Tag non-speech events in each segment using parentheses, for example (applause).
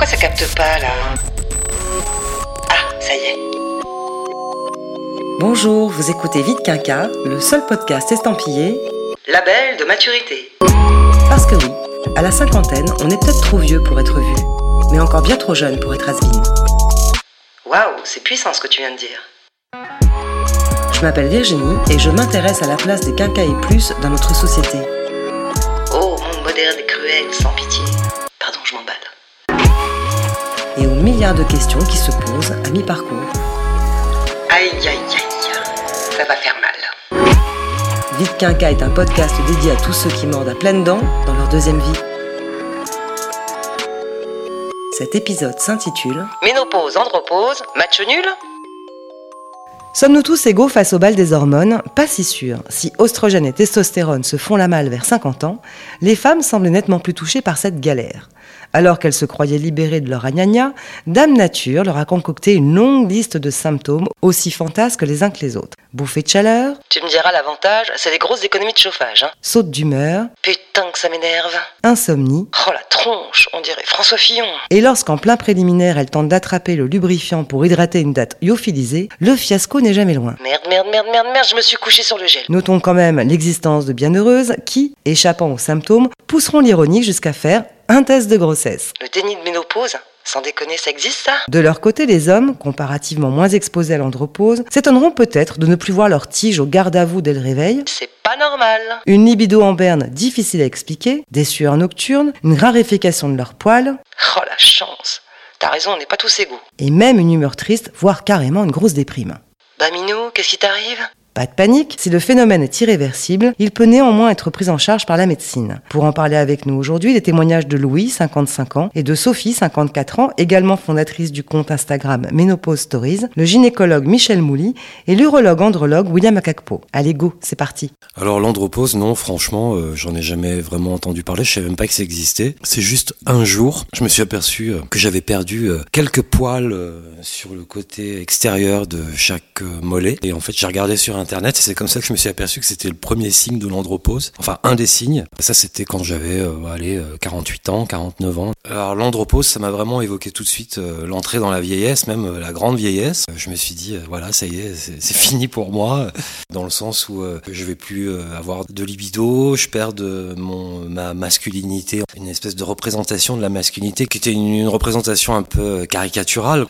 Pourquoi ça capte pas là Ah, ça y est. Bonjour, vous écoutez Vite Quinca, le seul podcast estampillé Label de maturité. Parce que oui, à la cinquantaine, on est peut-être trop vieux pour être vu, mais encore bien trop jeune pour être has Waouh, c'est puissant ce que tu viens de dire. Je m'appelle Virginie et je m'intéresse à la place des quinca et plus dans notre société. Oh, monde moderne et cruel, sans pitié. Et aux milliards de questions qui se posent à mi-parcours. Aïe, aïe, aïe, ça va faire mal. Vite Quinca est un podcast dédié à tous ceux qui mordent à pleines dents dans leur deuxième vie. Cet épisode s'intitule Ménopause, andropause, match nul Sommes-nous tous égaux face au bal des hormones Pas si sûr. Si oestrogène et testostérone se font la malle vers 50 ans, les femmes semblent nettement plus touchées par cette galère. Alors qu'elles se croyaient libérées de leur agnagna, Dame Nature leur a concocté une longue liste de symptômes aussi fantasques les uns que les autres. Bouffée de chaleur, Tu me diras l'avantage, c'est des grosses économies de chauffage, hein. saute d'humeur, Putain que ça m'énerve. insomnie, Oh la tronche, on dirait François Fillon. et lorsqu'en plein préliminaire elle tente d'attraper le lubrifiant pour hydrater une date lyophilisée, le fiasco n'est jamais loin. Merde, merde, merde, merde, merde, je me suis couché sur le gel. Notons quand même l'existence de bienheureuses qui, échappant aux symptômes, pousseront l'ironie jusqu'à faire un test de grossesse. Le déni de ménopause, sans déconner, ça existe ça? De leur côté, les hommes, comparativement moins exposés à l'andropause, s'étonneront peut-être de ne plus voir leur tige au garde à vous dès le réveil, C'est pas normal. une libido en berne difficile à expliquer, des sueurs nocturnes, une raréfication de leurs poils, Oh la chance. T'as raison, on n'est pas tous égaux. et même une humeur triste, voire carrément une grosse déprime. Bah Minou, qu'est-ce qui t'arrive? Pas de panique, si le phénomène est irréversible, il peut néanmoins être pris en charge par la médecine. Pour en parler avec nous aujourd'hui, les témoignages de Louis, 55 ans, et de Sophie, 54 ans, également fondatrice du compte Instagram Ménopause Stories, le gynécologue Michel Mouly et l'urologue andrologue William Akakpo. Allez go, c'est parti. Alors l'andropause, non, franchement, euh, j'en ai jamais vraiment entendu parler. Je savais même pas que ça existait. C'est juste un jour, je me suis aperçu euh, que j'avais perdu euh, quelques poils euh, sur le côté extérieur de chaque euh, mollet. Et en fait, j'ai regardé sur internet et c'est comme ça que je me suis aperçu que c'était le premier signe de l'andropause. Enfin, un des signes. Ça, c'était quand j'avais, euh, allez, euh, 48 ans, 49 ans. Alors l'andropause, ça m'a vraiment évoqué tout de suite euh, l'entrée dans la vieillesse, même euh, la grande vieillesse. Euh, Je me suis dit, euh, voilà, ça y est, c'est (laughs) fini pour moi dans le sens où euh, je vais plus euh, avoir de libido, je perds de mon ma masculinité, une espèce de représentation de la masculinité qui était une, une représentation un peu euh, caricaturale.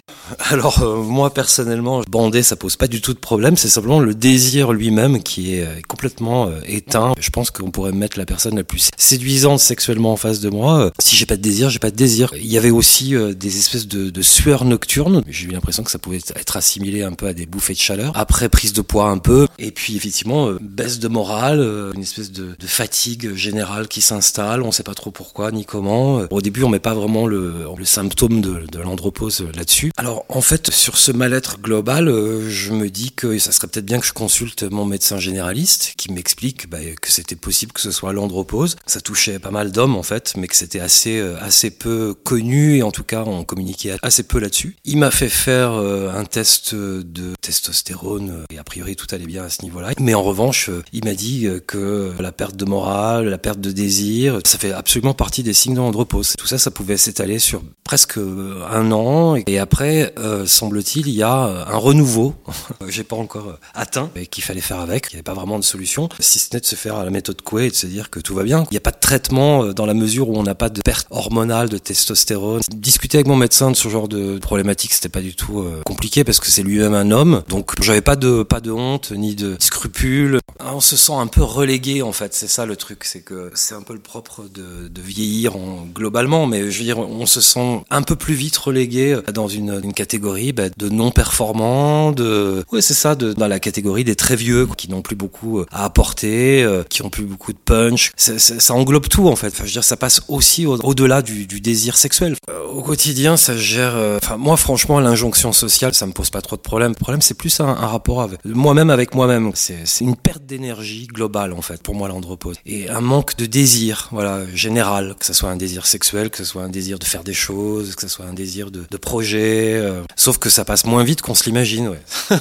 Alors euh, moi personnellement, bander ça pose pas du tout de problème, c'est simplement le désir lui-même qui est euh, complètement euh, éteint. Je pense qu'on pourrait mettre la personne la plus séduisante sexuellement en face de moi. Euh, Si j'ai pas de désir, j'ai pas de désir. Il y avait aussi des espèces de, de sueurs nocturnes. J'ai eu l'impression que ça pouvait être assimilé un peu à des bouffées de chaleur. Après prise de poids un peu, et puis effectivement baisse de morale, une espèce de, fatigue générale qui s'installe. On sait pas trop pourquoi ni comment. Au début, on met pas vraiment le, symptôme de, de l'andropause là-dessus. Alors en fait, sur ce mal-être global, je me dis que ça serait peut-être bien que je consulte mon médecin généraliste qui m'explique bah, que c'était possible que ce soit l'andropause. Ça touchait pas mal d'hommes en fait, mais que c'était assez euh, assez peu connu et en tout cas on communiquait assez peu là-dessus. Il m'a fait faire euh, un test de testostérone euh, et a priori tout allait bien à ce niveau-là. Mais en revanche, il m'a dit que la perte de morale, la perte de désir, ça fait absolument partie des signes de l'andropause. Tout ça, ça pouvait s'étaler sur presque un an et après, semble-t-il, il y a un renouveau. (laughs) J'ai pas encore atteint qu'il fallait faire avec. Il n'y avait pas vraiment de solution, si ce n'est de se faire à la méthode Coué et de se dire que tout va bien. Il n'y a pas de traitement euh, dans la mesure où on n'a pas de perte hormonale de testostérone. Discuter avec mon médecin de ce genre de problématique, c'était pas du tout euh, compliqué parce que c'est lui-même un homme. Donc j'avais pas de pas de honte ni de scrupules. Ah, On se sent un peu relégué en fait. C'est ça le truc, c'est que c'est un peu le propre de, vieillir en, globalement, mais je veux dire, on se sent un peu plus vite relégué dans une, une catégorie bah, de non performants, de ouais c'est ça, de, dans la catégorie très vieux qui n'ont plus beaucoup euh, à apporter, euh, qui ont plus beaucoup de punch. Ça englobe tout en fait. Enfin, je veux dire, ça passe aussi au- au-delà du, désir sexuel. Euh, au quotidien, ça gère. Enfin, moi, franchement, l'injonction sociale, ça me pose pas trop de problème. Le problème, c'est plus un, rapport avec moi-même avec moi-même. C'est une perte d'énergie globale en fait pour moi l'andropause et un manque de désir, voilà, général, que ce soit un désir sexuel, que ce soit un désir de faire des choses, que ce soit un désir de, de projet. Sauf que ça passe moins vite qu'on se l'imagine. Ouais. (laughs)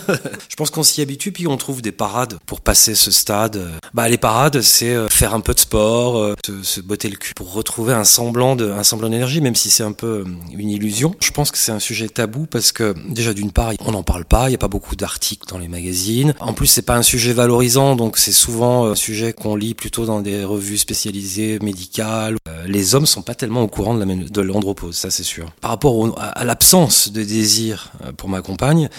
Je pense qu'on s'y habitue, puis on, trouve des parades pour passer ce stade Bah les parades, c'est faire un peu de sport, se, botter le cul pour retrouver un semblant de, un semblant d'énergie, même si c'est un peu une illusion. Je pense que c'est un sujet tabou parce que déjà d'une part, on n'en parle pas, il n'y a pas beaucoup d'articles dans les magazines. En plus, c'est pas un sujet valorisant, donc c'est souvent un sujet qu'on lit plutôt dans des revues spécialisées médicales. Les hommes sont pas tellement au courant de, la, de l'andropause, ça c'est sûr. Par rapport à, l'absence de désir pour ma compagne,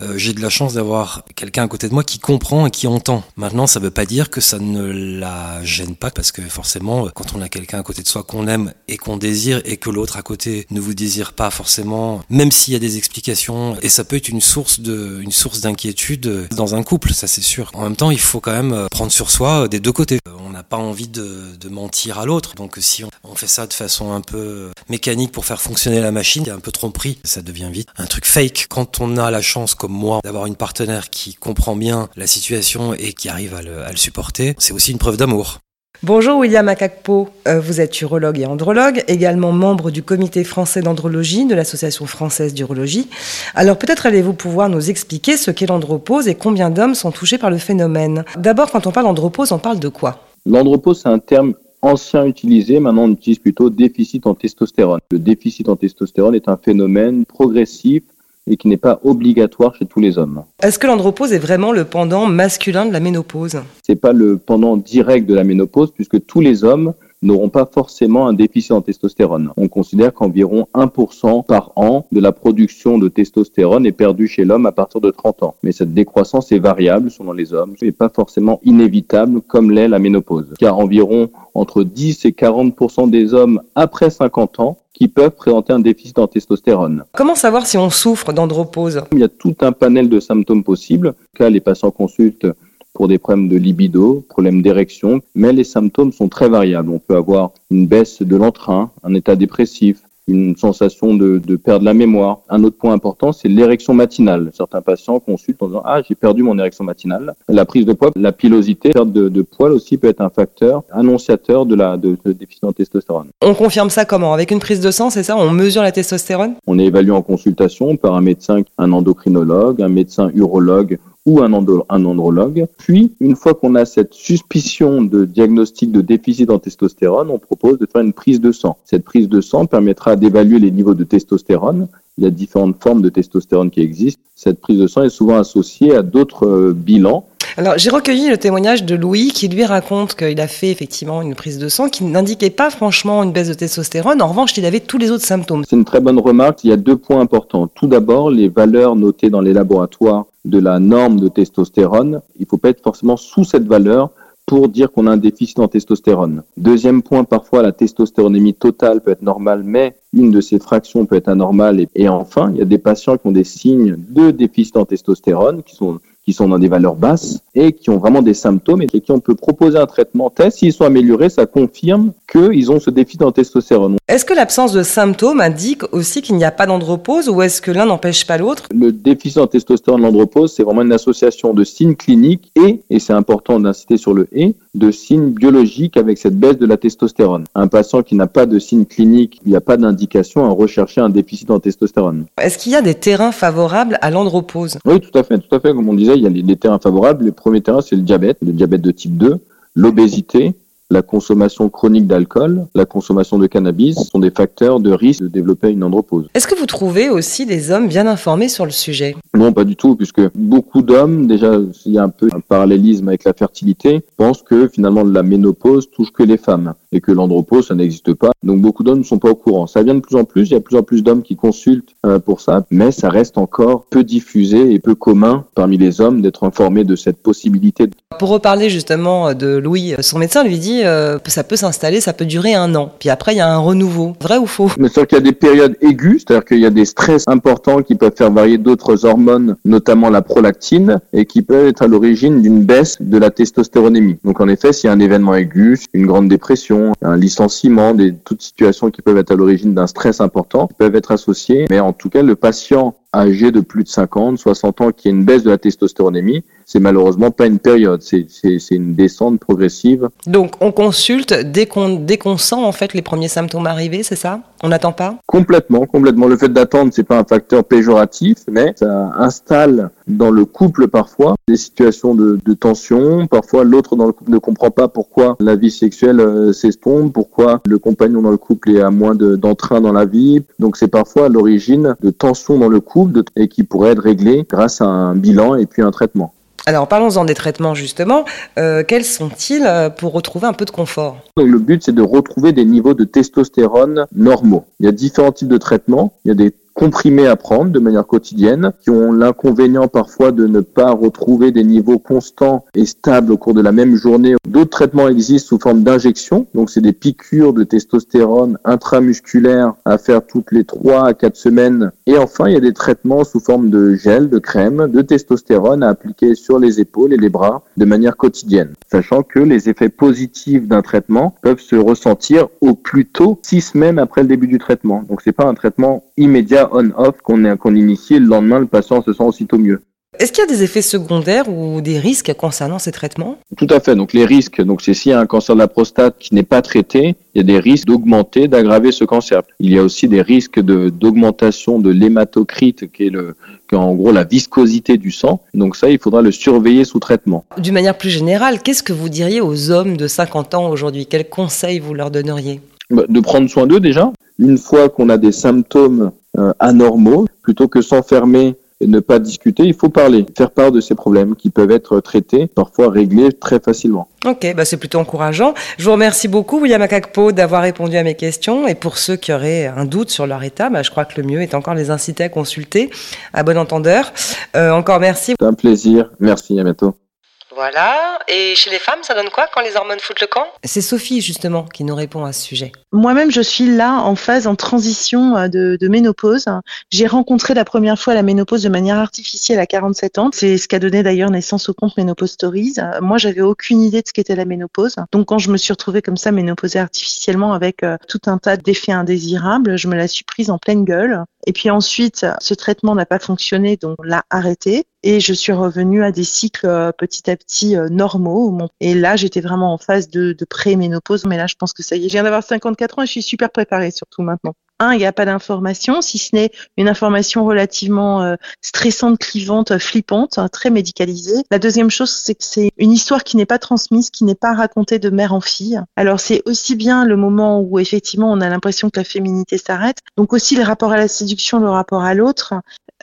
euh, j'ai de la chance d'avoir quelqu'un à côté de moi qui comprend et qui entend. Maintenant, ça veut pas dire que ça ne la gêne pas, parce que forcément, quand on a quelqu'un à côté de soi qu'on aime et qu'on désire, et que l'autre à côté ne vous désire pas forcément, même s'il y a des explications, et ça peut être une source d'inquiétude dans un couple, ça c'est sûr. En même temps, il faut quand même prendre sur soi des deux côtés. On n'a pas envie de, mentir à l'autre, donc si on, fait ça de façon un peu mécanique pour faire fonctionner la machine, il y a un peu tromperie, ça devient vite un truc fake. Quand on a la chance moi d'avoir une partenaire qui comprend bien la situation et qui arrive à le, supporter, c'est aussi une preuve d'amour. Bonjour William Akakpo, euh, vous êtes urologue et andrologue, également membre du comité français d'andrologie de l'Association française d'urologie. Alors peut-être allez-vous pouvoir nous expliquer ce qu'est l'andropause et combien d'hommes sont touchés par le phénomène. D'abord, quand on parle d'andropause, on parle de quoi? L'andropause, c'est un terme ancien utilisé, maintenant on utilise plutôt déficit en testostérone. Le déficit en testostérone est un phénomène progressif et qui n'est pas obligatoire chez tous les hommes. Est-ce que l'andropause est vraiment le pendant masculin de la ménopause? C'est pas le pendant direct de la ménopause puisque tous les hommes n'auront pas forcément un déficit en testostérone. On considère qu'environ 1% par an de la production de testostérone est perdue chez l'homme à partir de 30 ans. Mais cette décroissance est variable selon les hommes et pas forcément inévitable comme l'est la ménopause. Car environ entre 10 et 40% des hommes après 50 ans qui peuvent présenter un déficit en testostérone. Comment savoir si on souffre d'andropause? Il y a tout un panel de symptômes possibles. Cas, les patients consultent pour des problèmes de libido, problèmes d'érection, mais les symptômes sont très variables. On peut avoir une baisse de l'entrain, un état dépressif, une sensation de, de, perdre la mémoire. Un autre point important, c'est l'érection matinale. Certains patients consultent en disant ah j'ai perdu mon érection matinale. La prise de poids, la pilosité, perte de, de poids aussi peut être un facteur annonciateur de la de, de déficit en testostérone. On confirme ça comment? Avec une prise de sang, c'est ça? On mesure la testostérone? On est évalué en consultation par un médecin, un endocrinologue, un médecin urologue ou un, un andrologue. Puis, une fois qu'on a cette suspicion de diagnostic de déficit en testostérone, on propose de faire une prise de sang. Cette prise de sang permettra d'évaluer les niveaux de testostérone. Il y a différentes formes de testostérone qui existent. Cette prise de sang est souvent associée à d'autres euh, bilans. Alors, j'ai recueilli le témoignage de Louis qui lui raconte qu'il a fait effectivement une prise de sang qui n'indiquait pas franchement une baisse de testostérone. En revanche, il avait tous les autres symptômes. C'est une très bonne remarque. Il y a deux points importants. Tout d'abord, les valeurs notées dans les laboratoires de la norme de testostérone. Il ne faut pas être forcément sous cette valeur pour dire qu'on a un déficit en testostérone. Deuxième point, parfois la testostéronémie totale peut être normale, mais une de ces fractions peut être anormale. Et, enfin, il y a des patients qui ont des signes de déficit en testostérone, qui sont qui sont dans des valeurs basses et qui ont vraiment des symptômes et qui on peut proposer un traitement test. S'ils sont améliorés, ça confirme qu'ils ont ce déficit en testostérone. Est-ce que l'absence de symptômes indique aussi qu'il n'y a pas d'andropause ou est-ce que l'un n'empêche pas l'autre? Le déficit en testostérone, l'andropause, c'est vraiment une association de signes cliniques et, et c'est important d'inciter sur le et, de signes biologiques avec cette baisse de la testostérone. Un patient qui n'a pas de signes cliniques, il n'y a pas d'indication à rechercher un déficit en testostérone. Est-ce qu'il y a des terrains favorables à l'andropause? Oui, tout à fait, tout à fait. Comme on disait, il y a les, terrains favorables. Le premier terrain, c'est le diabète, le diabète de type 2, l'obésité, la consommation chronique d'alcool, la consommation de cannabis sont des facteurs de risque de développer une andropause. Est-ce que vous trouvez aussi des hommes bien informés sur le sujet? Non, pas du tout, puisque beaucoup d'hommes, déjà, il y a un peu un parallélisme avec la fertilité, pensent que finalement la ménopause touche que les femmes et que l'andropause, ça n'existe pas. Donc beaucoup d'hommes ne sont pas au courant. Ça vient de plus en plus, il y a de plus en plus d'hommes qui consultent euh, pour ça, mais ça reste encore peu diffusé et peu commun parmi les hommes d'être informés de cette possibilité. Pour reparler justement de Louis, son médecin lui dit euh, ça peut s'installer, ça peut durer un an. Puis après, il y a un renouveau. Vrai ou faux? Mais c'est qu'il y a des périodes aiguës, c'est-à-dire qu'il y a des stress importants qui peuvent faire varier d'autres hormones, notamment la prolactine, et qui peuvent être à l'origine d'une baisse de la testostéronémie. Donc en effet, s'il y a un événement aigu, une grande dépression, un licenciement, des, toutes situations qui peuvent être à l'origine d'un stress important, peuvent être associées. Mais en tout cas, le patient âgés de plus de 50, 60 ans qui a une baisse de la testostéronémie, c'est malheureusement pas une période, c'est une descente progressive. Donc on consulte dès qu'on sent en fait les premiers symptômes arriver, c'est ça? On n'attend pas? Complètement, complètement. Le fait d'attendre, c'est pas un facteur péjoratif, mais ça installe dans le couple parfois des situations de, de tension. Parfois, l'autre dans le couple ne comprend pas pourquoi la vie sexuelle euh, s'estompe, pourquoi le compagnon dans le couple est à moins d'entrain dans la vie. Donc c'est parfois l'origine de tensions dans le couple et qui pourrait être réglée grâce à un bilan et puis un traitement. Alors parlons-en des traitements justement. Euh, quels sont-ils euh, pour retrouver un peu de confort? Le but c'est de retrouver des niveaux de testostérone normaux. Il y a différents types de traitements. Il y a des comprimés à prendre de manière quotidienne, qui ont l'inconvénient parfois de ne pas retrouver des niveaux constants et stables au cours de la même journée. D'autres traitements existent sous forme d'injection, donc c'est des piqûres de testostérone intramusculaires à faire toutes les 3 à 4 semaines. Et enfin, il y a des traitements sous forme de gel, de crème, de testostérone à appliquer sur les épaules et les bras de manière quotidienne, sachant que les effets positifs d'un traitement peuvent se ressentir au plus tôt 6 semaines après le début du traitement. Donc c'est pas un traitement immédiat on-off qu'on qu'on initie, le lendemain, le patient se sent aussitôt mieux. Est-ce qu'il y a des effets secondaires ou des risques concernant ces traitements? Tout à fait. Donc les risques, donc c'est s'il y a un cancer de la prostate qui n'est pas traité, il y a des risques d'augmenter, d'aggraver ce cancer. Il y a aussi des risques de d'augmentation de l'hématocrite, qui est le, qui est en gros la viscosité du sang. Donc ça, il faudra le surveiller sous traitement. D'une manière plus générale, qu'est-ce que vous diriez aux hommes de 50 ans aujourd'hui? Quels conseils vous leur donneriez? De prendre soin d'eux déjà. Une fois qu'on a des symptômes euh, anormaux, plutôt que s'enfermer et ne pas discuter, il faut parler, faire part de ces problèmes qui peuvent être traités, parfois réglés très facilement. Ok, bah c'est plutôt encourageant. Je vous remercie beaucoup, William Akakpo, d'avoir répondu à mes questions. Et pour ceux qui auraient un doute sur leur état, bah, je crois que le mieux est encore les inciter à consulter. À bon entendeur. Euh, encore merci. C'est un plaisir. Merci, à bientôt. Voilà. Et chez les femmes, ça donne quoi quand les hormones foutent le camp? C'est Sophie, justement, qui nous répond à ce sujet. Moi-même, je suis là en phase en transition euh, de, de ménopause. J'ai rencontré la première fois la ménopause de manière artificielle à 47 ans. C'est ce qui a donné d'ailleurs naissance au compte Ménopause Stories. Euh, moi, j'avais aucune idée de ce qu'était la ménopause. Donc, quand je me suis retrouvée comme ça, ménopausée artificiellement avec euh, tout un tas d'effets indésirables, je me la suis prise en pleine gueule. Et puis ensuite, ce traitement n'a pas fonctionné, donc on l'a arrêté. Et je suis revenue à des cycles petit à petit normaux. Et là, j'étais vraiment en phase de, de pré-ménopause. Mais là, je pense que ça y est, je viens d'avoir 54 ans je suis super préparée surtout maintenant. Un, il n'y a pas d'information, si ce n'est une information relativement euh, stressante, clivante, flippante, hein, très médicalisée. La deuxième chose, c'est que c'est une histoire qui n'est pas transmise, qui n'est pas racontée de mère en fille. Alors c'est aussi bien le moment où effectivement on a l'impression que la féminité s'arrête, donc aussi le rapport à la séduction, le rapport à l'autre,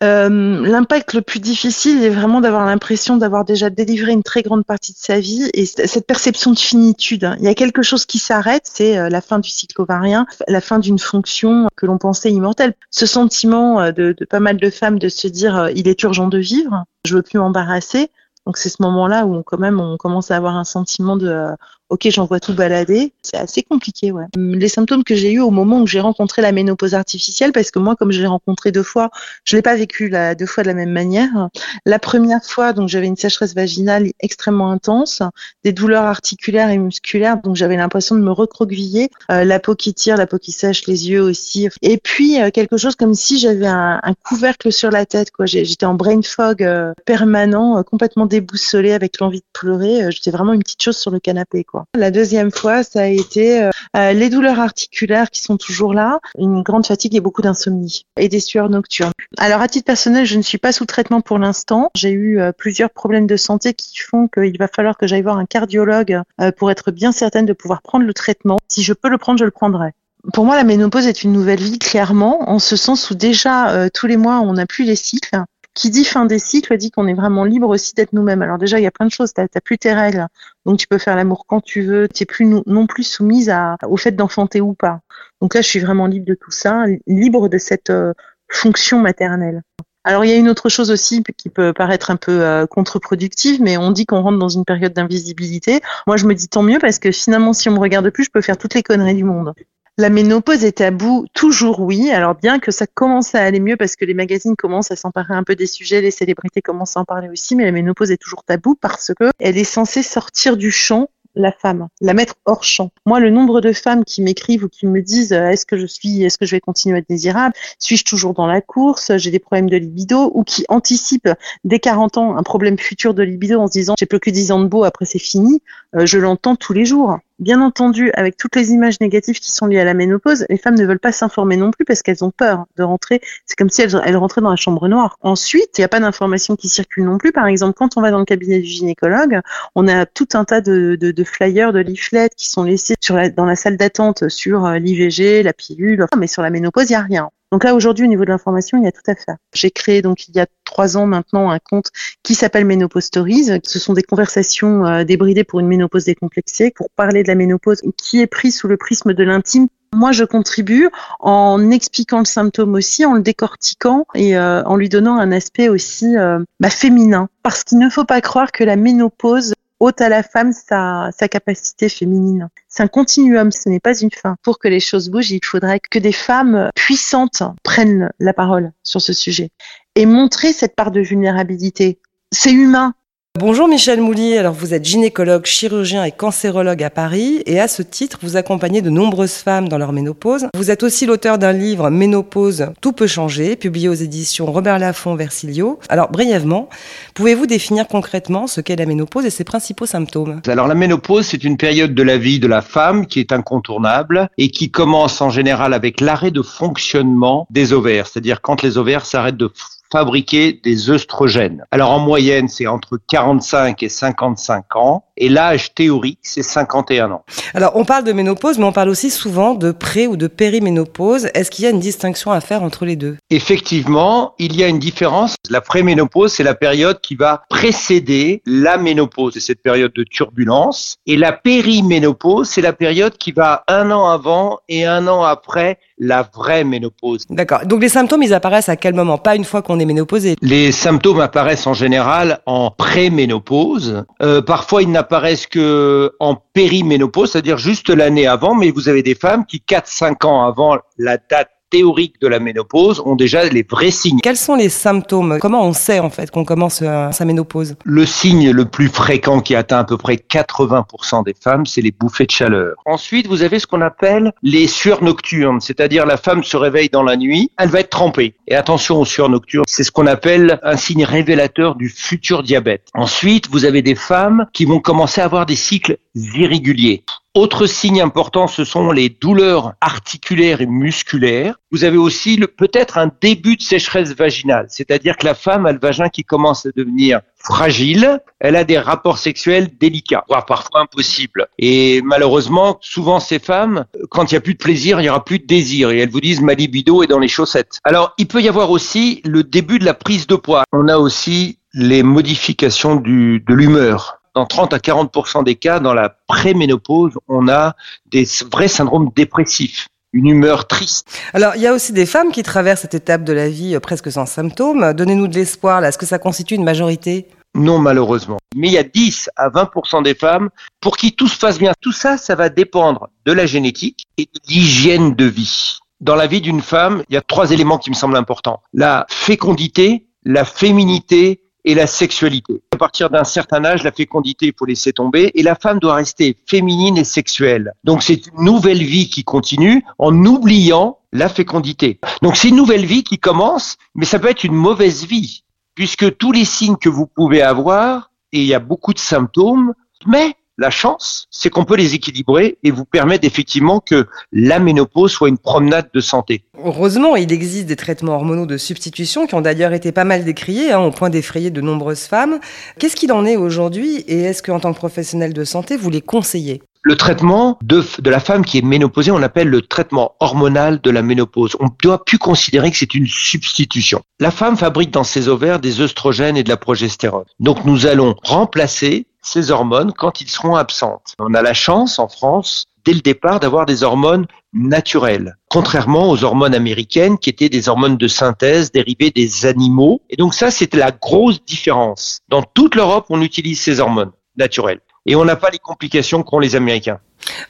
euh, l'impact le plus difficile est vraiment d'avoir l'impression d'avoir déjà délivré une très grande partie de sa vie et cette perception de finitude. Il y a quelque chose qui s'arrête, c'est euh, la fin du cycle ovarien, la fin d'une fonction que l'on pensait immortelle. Ce sentiment euh, de, pas mal de femmes de se dire il est urgent de vivre, je veux plus m'embarrasser. Donc c'est ce moment-là où quand même on commence à avoir un sentiment de ok, j'en vois tout balader. C'est assez compliqué, ouais. Les symptômes que j'ai eu au moment où j'ai rencontré la ménopause artificielle, parce que moi, comme je l'ai rencontré deux fois, je l'ai pas vécu la, deux fois de la même manière. La première fois, donc j'avais une sécheresse vaginale extrêmement intense, des douleurs articulaires et musculaires, donc j'avais l'impression de me recroqueviller, euh, la peau qui tire, la peau qui sèche, les yeux aussi, et puis euh, quelque chose comme si j'avais un, un, couvercle sur la tête, quoi. J'étais en brain fog euh, permanent, complètement déboussolée avec l'envie de pleurer. J'étais vraiment une petite chose sur le canapé, quoi. La deuxième fois, ça a été euh, euh, les douleurs articulaires qui sont toujours là, une grande fatigue et beaucoup d'insomnie et des sueurs nocturnes. Alors à titre personnel, je ne suis pas sous traitement pour l'instant. J'ai eu euh, plusieurs problèmes de santé qui font qu'il va falloir que j'aille voir un cardiologue pour être bien certaine de pouvoir prendre le traitement. Si je peux le prendre, je le prendrai. Pour moi, la ménopause est une nouvelle vie, clairement, en ce sens où déjà, tous les mois, on n'a plus les cycles qui dit fin des cycles dit qu'on est vraiment libre aussi d'être nous-mêmes. Alors déjà, il y a plein de choses. Tu n'as plus tes règles, donc tu peux faire l'amour quand tu veux. Tu n'es plus non plus soumise au fait d'enfanter ou pas. Donc là, je suis vraiment libre de tout ça, libre de cette euh, fonction maternelle. Alors il y a une autre chose aussi qui peut paraître un peu euh, contre-productive, mais on dit qu'on rentre dans une période d'invisibilité. Moi, je me dis tant mieux parce que finalement, si on me regarde plus, je peux faire toutes les conneries du monde. La ménopause est tabou, toujours oui. Alors bien que ça commence à aller mieux parce que les magazines commencent à s'emparer un peu des sujets, les célébrités commencent à en parler aussi, mais la ménopause est toujours tabou parce que elle est censée sortir du champ la femme, la mettre hors champ. Moi, le nombre de femmes qui m'écrivent ou qui me disent euh, est-ce que je suis, est-ce que je vais continuer à être désirable, suis-je toujours dans la course, j'ai des problèmes de libido, ou qui anticipent dès 40 ans un problème futur de libido en se disant j'ai plus que 10 ans de beau, après c'est fini, euh, je l'entends tous les jours. Bien entendu, avec toutes les images négatives qui sont liées à la ménopause, les femmes ne veulent pas s'informer non plus parce qu'elles ont peur de rentrer. C'est comme si elles, rentraient dans la chambre noire. Ensuite, il n'y a pas d'informations qui circulent non plus. Par exemple, quand on va dans le cabinet du gynécologue, on a tout un tas de, flyers, de leaflets qui sont laissés dans la salle d'attente sur euh, l'IVG, la pilule, mais sur la ménopause, il n'y a rien. Donc là, aujourd'hui, au niveau de l'information, il y a tout à faire. J'ai créé donc il y a trois ans maintenant un compte qui s'appelle Ménopause Stories. Ce sont des conversations euh, débridées pour une ménopause décomplexée, pour parler de la ménopause qui est prise sous le prisme de l'intime. Moi, je contribue en expliquant le symptôme aussi, en le décortiquant et euh, en lui donnant un aspect aussi euh, bah, féminin. Parce qu'il ne faut pas croire que la ménopause ôte à la femme sa, capacité féminine. C'est un continuum, ce n'est pas une fin. Pour que les choses bougent, il faudrait que des femmes puissantes prennent la parole sur ce sujet et montrer cette part de vulnérabilité. C'est humain, Bonjour Michel Moulier, alors vous êtes gynécologue, chirurgien et cancérologue à Paris et à ce titre vous accompagnez de nombreuses femmes dans leur ménopause. Vous êtes aussi l'auteur d'un livre Ménopause, tout peut changer, publié aux éditions Robert Laffont Versilio. Alors brièvement, pouvez-vous définir concrètement ce qu'est la ménopause et ses principaux symptômes? Alors la ménopause c'est une période de la vie de la femme qui est incontournable et qui commence en général avec l'arrêt de fonctionnement des ovaires, c'est-à-dire quand les ovaires s'arrêtent de fabriquer des œstrogènes. Alors en moyenne, c'est entre 45 et 55 ans et l'âge théorique, c'est 51 ans. Alors on parle de ménopause, mais on parle aussi souvent de pré ou de périménopause. Est-ce qu'il y a une distinction à faire entre les deux? Effectivement, il y a une différence. La préménopause, c'est la période qui va précéder la ménopause, c'est cette période de turbulence. Et la périménopause, c'est la période qui va un an avant et un an après la vraie ménopause. D'accord. Donc les symptômes, ils apparaissent à quel moment? Pas une fois qu'on est ménopausé. Les symptômes apparaissent en général en préménopause. Euh, parfois, ils n'apparaissent que en périménopause, c'est-à-dire juste l'année avant, mais vous avez des femmes qui, 4-5 ans avant la date théoriques de la ménopause ont déjà les vrais signes. Quels sont les symptômes? Comment on sait en fait qu'on commence euh, sa ménopause? Le signe le plus fréquent qui atteint à peu près 80% des femmes, c'est les bouffées de chaleur. Ensuite, vous avez ce qu'on appelle les sueurs nocturnes, c'est-à-dire la femme se réveille dans la nuit, elle va être trempée. Et attention aux sueurs nocturnes, c'est ce qu'on appelle un signe révélateur du futur diabète. Ensuite, vous avez des femmes qui vont commencer à avoir des cycles irréguliers. Autre signe important, ce sont les douleurs articulaires et musculaires. Vous avez aussi peut-être un début de sécheresse vaginale, c'est-à-dire que la femme a le vagin qui commence à devenir fragile, elle a des rapports sexuels délicats, voire parfois impossibles. Et malheureusement, souvent ces femmes, quand il n'y a plus de plaisir, il n'y aura plus de désir. Et elles vous disent, ma libido est dans les chaussettes. Alors, il peut y avoir aussi le début de la prise de poids. On a aussi les modifications du, de l'humeur dans 30 à 40 des cas, dans la préménopause, on a des vrais syndromes dépressifs une humeur triste. Alors, il y a aussi des femmes qui traversent cette étape de la vie euh, presque sans symptômes. Donnez-nous de l'espoir. Est-ce que ça constitue une majorité? Non, malheureusement. Mais il y a 10 à 20 des femmes pour qui tout se passe bien. Tout ça, ça va dépendre de la génétique et de l'hygiène de vie. Dans la vie d'une femme, il y a trois éléments qui me semblent importants. La fécondité, la féminité et la sexualité. À partir d'un certain âge, la fécondité, il faut laisser tomber et la femme doit rester féminine et sexuelle. Donc c'est une nouvelle vie qui continue en oubliant la fécondité. Donc c'est une nouvelle vie qui commence, mais ça peut être une mauvaise vie puisque tous les signes que vous pouvez avoir, et il y a beaucoup de symptômes, mais la chance, c'est qu'on peut les équilibrer et vous permettre effectivement que la ménopause soit une promenade de santé. Heureusement, il existe des traitements hormonaux de substitution qui ont d'ailleurs été pas mal décriés, hein, au point d'effrayer de nombreuses femmes. Qu'est-ce qu'il en est aujourd'hui et est-ce qu'en tant que professionnel de santé, vous les conseillez? Le traitement de, de, la femme qui est ménopausée, on appelle le traitement hormonal de la ménopause. On ne doit plus considérer que c'est une substitution. La femme fabrique dans ses ovaires des œstrogènes et de la progestérone. Donc nous allons remplacer ces hormones quand ils seront absentes. On a la chance en France dès le départ d'avoir des hormones naturelles, contrairement aux hormones américaines qui étaient des hormones de synthèse dérivées des animaux. Et donc ça, c'était la grosse différence. Dans toute l'Europe, on utilise ces hormones naturelles et on n'a pas les complications qu'ont les Américains.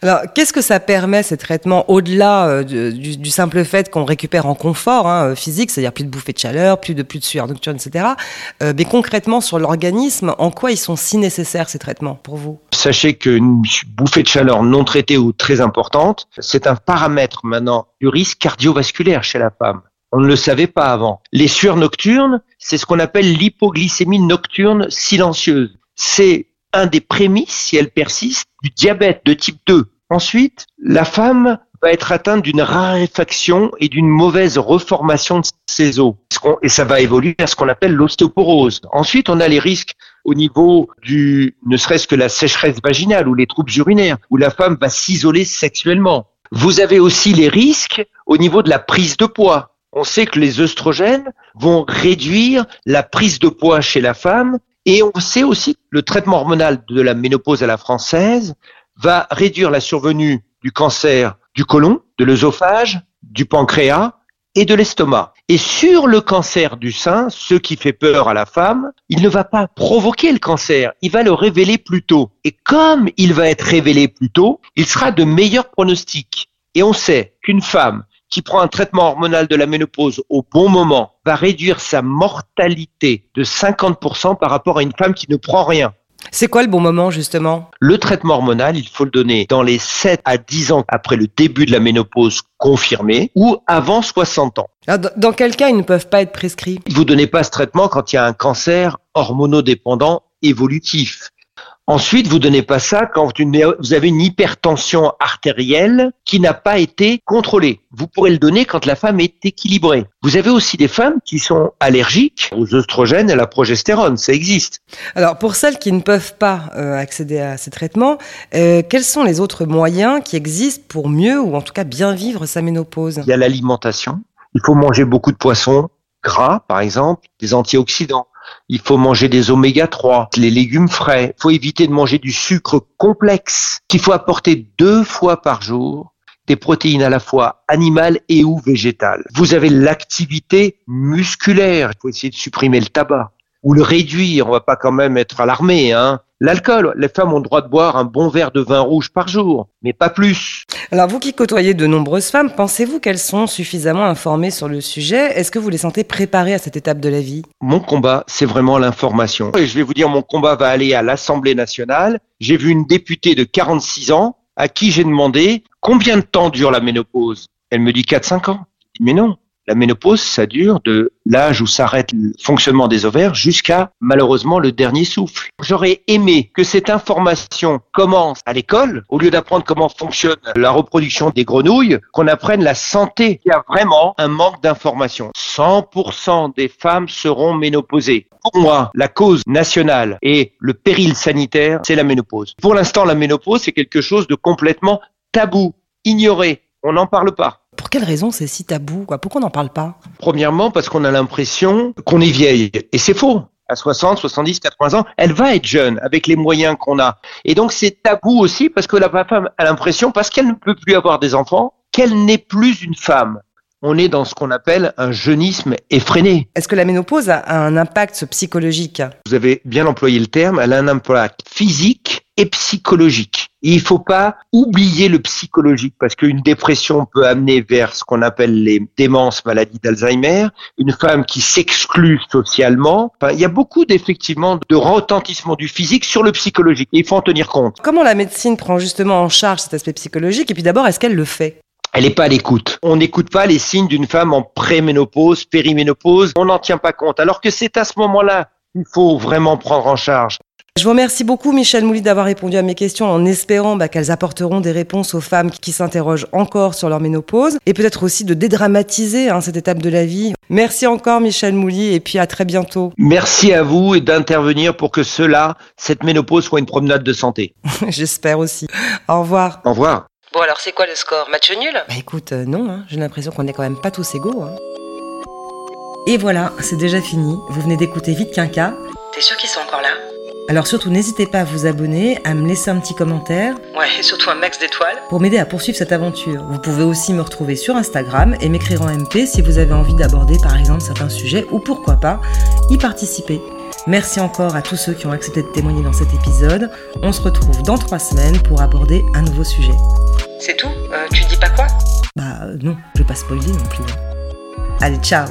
Alors, qu'est-ce que ça permet ces traitements au-delà euh, du, simple fait qu'on récupère en confort hein, euh, physique, c'est-à-dire plus de bouffées de chaleur, plus de plus de etc. Euh, mais concrètement sur l'organisme, en quoi ils sont si nécessaires ces traitements pour vous? Sachez qu'une bouffée de chaleur non traitée ou très importante, c'est un paramètre maintenant du risque cardiovasculaire chez la femme. On ne le savait pas avant. Les sueurs nocturnes, c'est ce qu'on appelle l'hypoglycémie nocturne silencieuse. C'est un des prémices, si elle persiste, du diabète de type 2. Ensuite, la femme va être atteinte d'une raréfaction et d'une mauvaise reformation de ses os. Et ça va évoluer à ce qu'on appelle l'ostéoporose. Ensuite, on a les risques au niveau du, ne serait-ce que la sécheresse vaginale ou les troubles urinaires, où la femme va s'isoler sexuellement. Vous avez aussi les risques au niveau de la prise de poids. On sait que les œstrogènes vont réduire la prise de poids chez la femme et on sait aussi que le traitement hormonal de la ménopause à la française va réduire la survenue du cancer du côlon, de l'œsophage, du pancréas et de l'estomac. Et sur le cancer du sein, ce qui fait peur à la femme, il ne va pas provoquer le cancer, il va le révéler plus tôt. Et comme il va être révélé plus tôt, il sera de meilleurs pronostics. Et on sait qu'une femme qui prend un traitement hormonal de la ménopause au bon moment va réduire sa mortalité de 50% par rapport à une femme qui ne prend rien. C'est quoi le bon moment justement? Le traitement hormonal, il faut le donner dans les 7 à 10 ans après le début de la ménopause confirmée ou avant 60 ans. dans quel cas ils ne peuvent pas être prescrits? Vous ne donnez pas ce traitement quand il y a un cancer hormonodépendant évolutif. Ensuite, vous donnez pas ça quand vous avez une hypertension artérielle qui n'a pas été contrôlée. Vous pourrez le donner quand la femme est équilibrée. Vous avez aussi des femmes qui sont allergiques aux oestrogènes et à la progestérone. Ça existe. Alors, pour celles qui ne peuvent pas euh, accéder à ces traitements, euh, quels sont les autres moyens qui existent pour mieux ou en tout cas bien vivre sa ménopause? Il y a l'alimentation. Il faut manger beaucoup de poissons gras, par exemple, des antioxydants il faut manger des oméga 3, les légumes frais. Il faut éviter de manger du sucre complexe qu'il faut apporter deux fois par jour des protéines à la fois animales et ou végétales. Vous avez l'activité musculaire. Il faut essayer de supprimer le tabac ou le réduire. On va pas quand même être alarmé, hein. L'alcool, les femmes ont le droit de boire un bon verre de vin rouge par jour, mais pas plus. Alors vous qui côtoyez de nombreuses femmes, pensez-vous qu'elles sont suffisamment informées sur le sujet? Est-ce que vous les sentez préparées à cette étape de la vie? Mon combat, c'est vraiment l'information. Et je vais vous dire, mon combat va aller à l'Assemblée nationale. J'ai vu une députée de 46 ans à qui j'ai demandé combien de temps dure la ménopause. Elle me dit 4-5 ans. Mais non, la ménopause, ça dure de l'âge où s'arrête le fonctionnement des ovaires jusqu'à malheureusement le dernier souffle. J'aurais aimé que cette information commence à l'école, au lieu d'apprendre comment fonctionne la reproduction des grenouilles, qu'on apprenne la santé. Il y a vraiment un manque d'information. 100% des femmes seront ménopausées. Pour moi, la cause nationale et le péril sanitaire, c'est la ménopause. Pour l'instant, la ménopause, c'est quelque chose de complètement tabou, ignoré. On n'en parle pas. Quelle raison c'est si tabou quoi? Pourquoi on n'en parle pas? Premièrement, parce qu'on a l'impression qu'on est vieille. Et c'est faux. À 60, 70, 80 ans, elle va être jeune avec les moyens qu'on a. Et donc c'est tabou aussi parce que la femme a l'impression, parce qu'elle ne peut plus avoir des enfants, qu'elle n'est plus une femme on est dans ce qu'on appelle un jeunisme effréné. Est-ce que la ménopause a un impact psychologique? Vous avez bien employé le terme, elle a un impact physique et psychologique. il ne faut pas oublier le psychologique parce qu'une dépression peut amener vers ce qu'on appelle les démences, maladies d'Alzheimer, une femme qui s'exclut socialement. il y a beaucoup d'effectivement de retentissement du physique sur le psychologique et il faut en tenir compte. Comment la médecine prend justement en charge cet aspect psychologique et puis d'abord est-ce qu'elle le fait? Elle n'est pas à l'écoute. On n'écoute pas les signes d'une femme en préménopause, périménopause. On n'en tient pas compte. Alors que c'est à ce moment-là qu'il faut vraiment prendre en charge. Je vous remercie beaucoup, Michel Mouly, d'avoir répondu à mes questions en espérant bah, qu'elles apporteront des réponses aux femmes qui s'interrogent encore sur leur ménopause et peut-être aussi de dédramatiser hein, cette étape de la vie. Merci encore, Michel Mouly, et puis à très bientôt. Merci à vous et d'intervenir pour que cela, cette ménopause, soit une promenade de santé. (laughs) J'espère aussi. Au revoir. Au revoir. Bon, alors c'est quoi le score? Match nul? Bah écoute, euh, non, hein. j'ai l'impression qu'on est quand même pas tous égaux. Hein. Et voilà, c'est déjà fini. Vous venez d'écouter Vite Quinca. T'es sûr qu'ils sont encore là? Alors surtout n'hésitez pas à vous abonner, à me laisser un petit commentaire. Ouais, et surtout un max d'étoiles. Pour m'aider à poursuivre cette aventure. Vous pouvez aussi me retrouver sur Instagram et m'écrire en MP si vous avez envie d'aborder par exemple certains sujets ou pourquoi pas y participer. Merci encore à tous ceux qui ont accepté de témoigner dans cet épisode. On se retrouve dans trois semaines pour aborder un nouveau sujet. C'est tout? Euh, Tu dis pas quoi? Bah non, je vais pas spoiler non plus. Allez, ciao